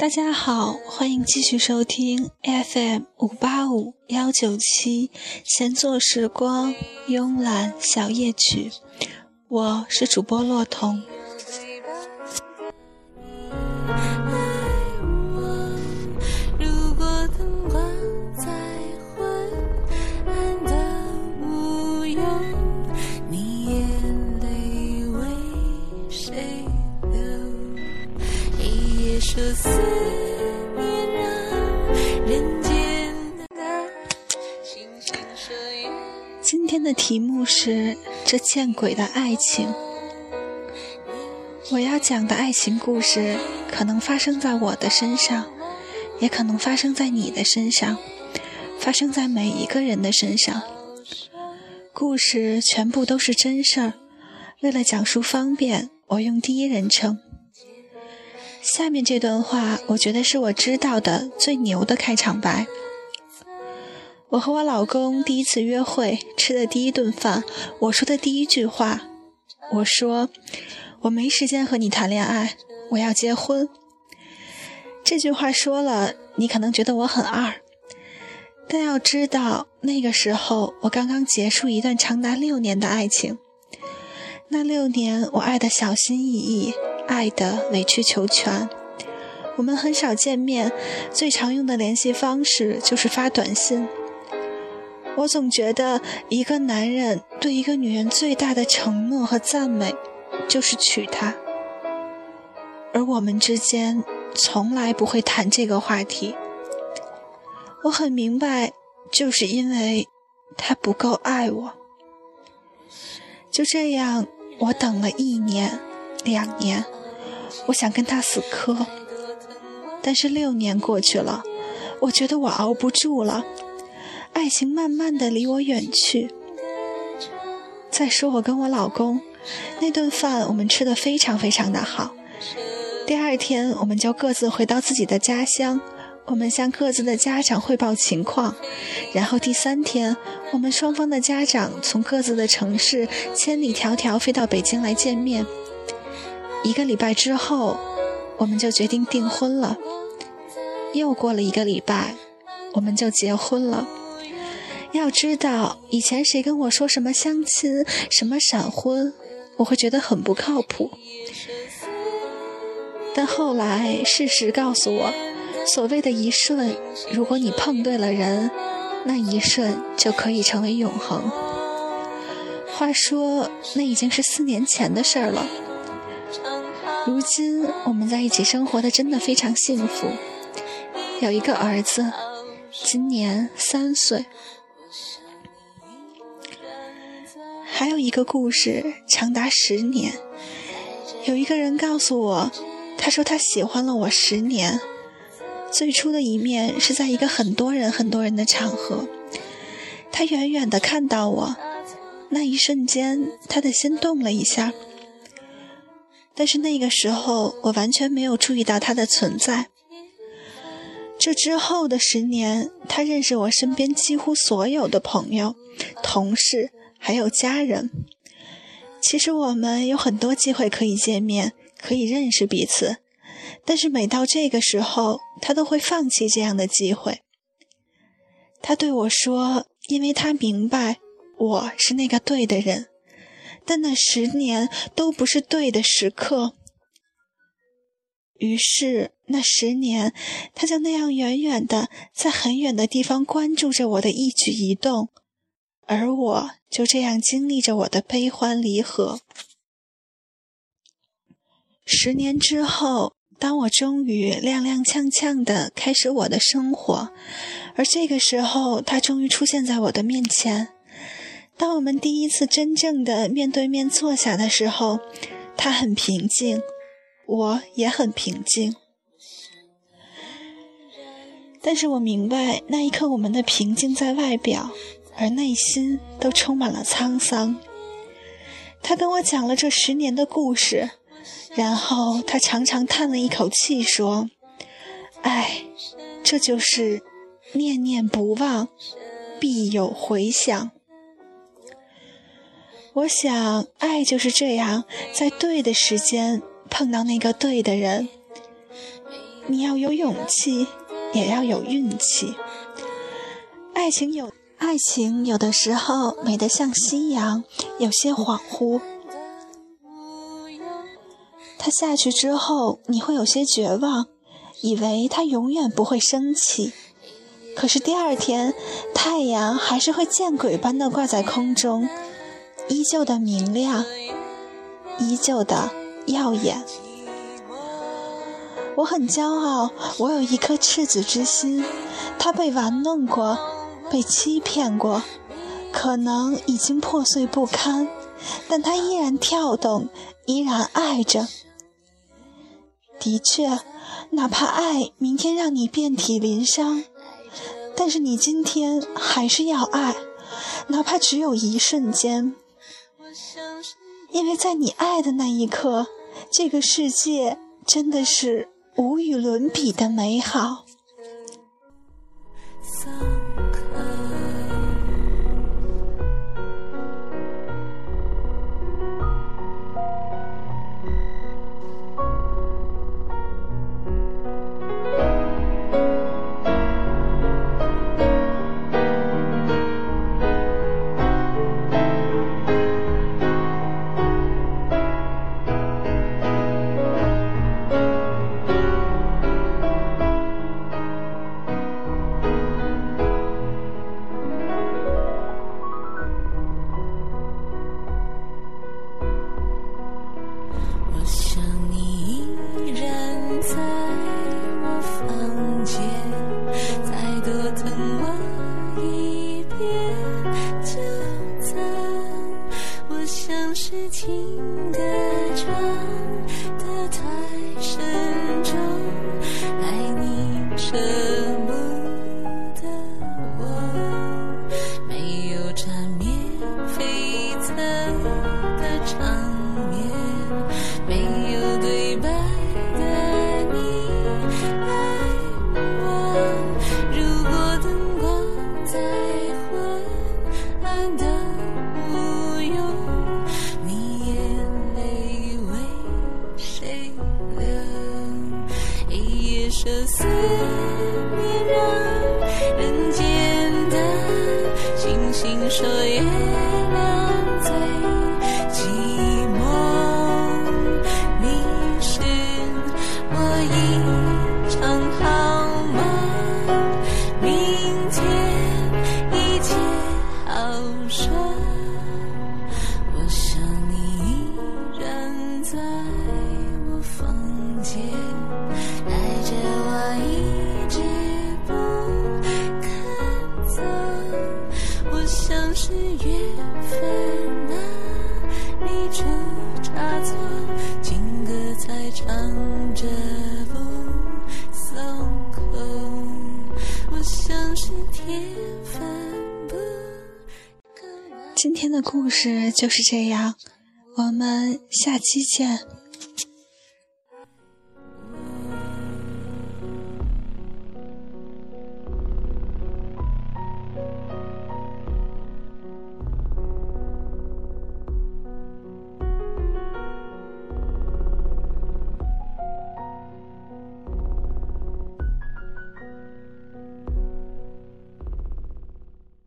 大家好，欢迎继续收听 FM 五八五幺九七闲坐时光慵懒小夜曲，我是主播洛彤。今天的题目是这见鬼的爱情。我要讲的爱情故事，可能发生在我的身上，也可能发生在你的身上，发生在每一个人的身上。故事全部都是真事儿，为了讲述方便，我用第一人称。下面这段话，我觉得是我知道的最牛的开场白。我和我老公第一次约会，吃的第一顿饭，我说的第一句话，我说：“我没时间和你谈恋爱，我要结婚。”这句话说了，你可能觉得我很二，但要知道，那个时候我刚刚结束一段长达六年的爱情。那六年，我爱的小心翼翼，爱的委曲求全。我们很少见面，最常用的联系方式就是发短信。我总觉得，一个男人对一个女人最大的承诺和赞美，就是娶她。而我们之间从来不会谈这个话题。我很明白，就是因为他不够爱我。就这样，我等了一年、两年，我想跟他死磕。但是六年过去了，我觉得我熬不住了。爱情慢慢的离我远去。再说我跟我老公那顿饭，我们吃的非常非常的好。第二天，我们就各自回到自己的家乡，我们向各自的家长汇报情况。然后第三天，我们双方的家长从各自的城市千里迢迢飞到北京来见面。一个礼拜之后，我们就决定订婚了。又过了一个礼拜，我们就结婚了。要知道，以前谁跟我说什么相亲、什么闪婚，我会觉得很不靠谱。但后来事实告诉我，所谓的一瞬，如果你碰对了人，那一瞬就可以成为永恒。话说，那已经是四年前的事儿了。如今我们在一起生活的真的非常幸福，有一个儿子，今年三岁。还有一个故事，长达十年。有一个人告诉我，他说他喜欢了我十年。最初的一面是在一个很多人、很多人的场合，他远远的看到我，那一瞬间，他的心动了一下。但是那个时候，我完全没有注意到他的存在。这之后的十年，他认识我身边几乎所有的朋友、同事。还有家人，其实我们有很多机会可以见面，可以认识彼此，但是每到这个时候，他都会放弃这样的机会。他对我说：“因为他明白我是那个对的人，但那十年都不是对的时刻。”于是那十年，他就那样远远的在很远的地方关注着我的一举一动。而我就这样经历着我的悲欢离合。十年之后，当我终于踉踉跄跄的开始我的生活，而这个时候，他终于出现在我的面前。当我们第一次真正的面对面坐下的时候，他很平静，我也很平静。但是我明白，那一刻我们的平静在外表。而内心都充满了沧桑。他跟我讲了这十年的故事，然后他长长叹了一口气，说：“哎，这就是念念不忘，必有回响。”我想，爱就是这样，在对的时间碰到那个对的人。你要有勇气，也要有运气。爱情有，爱情有的时候美得像夕阳，有些恍惚。它下去之后，你会有些绝望，以为它永远不会升起。可是第二天，太阳还是会见鬼般的挂在空中。依旧的明亮，依旧的耀眼。我很骄傲，我有一颗赤子之心。它被玩弄过，被欺骗过，可能已经破碎不堪，但它依然跳动，依然爱着。的确，哪怕爱明天让你遍体鳞伤，但是你今天还是要爱，哪怕只有一瞬间。因为在你爱的那一刻，这个世界真的是无与伦比的美好。今天的故事就是这样，我们下期见。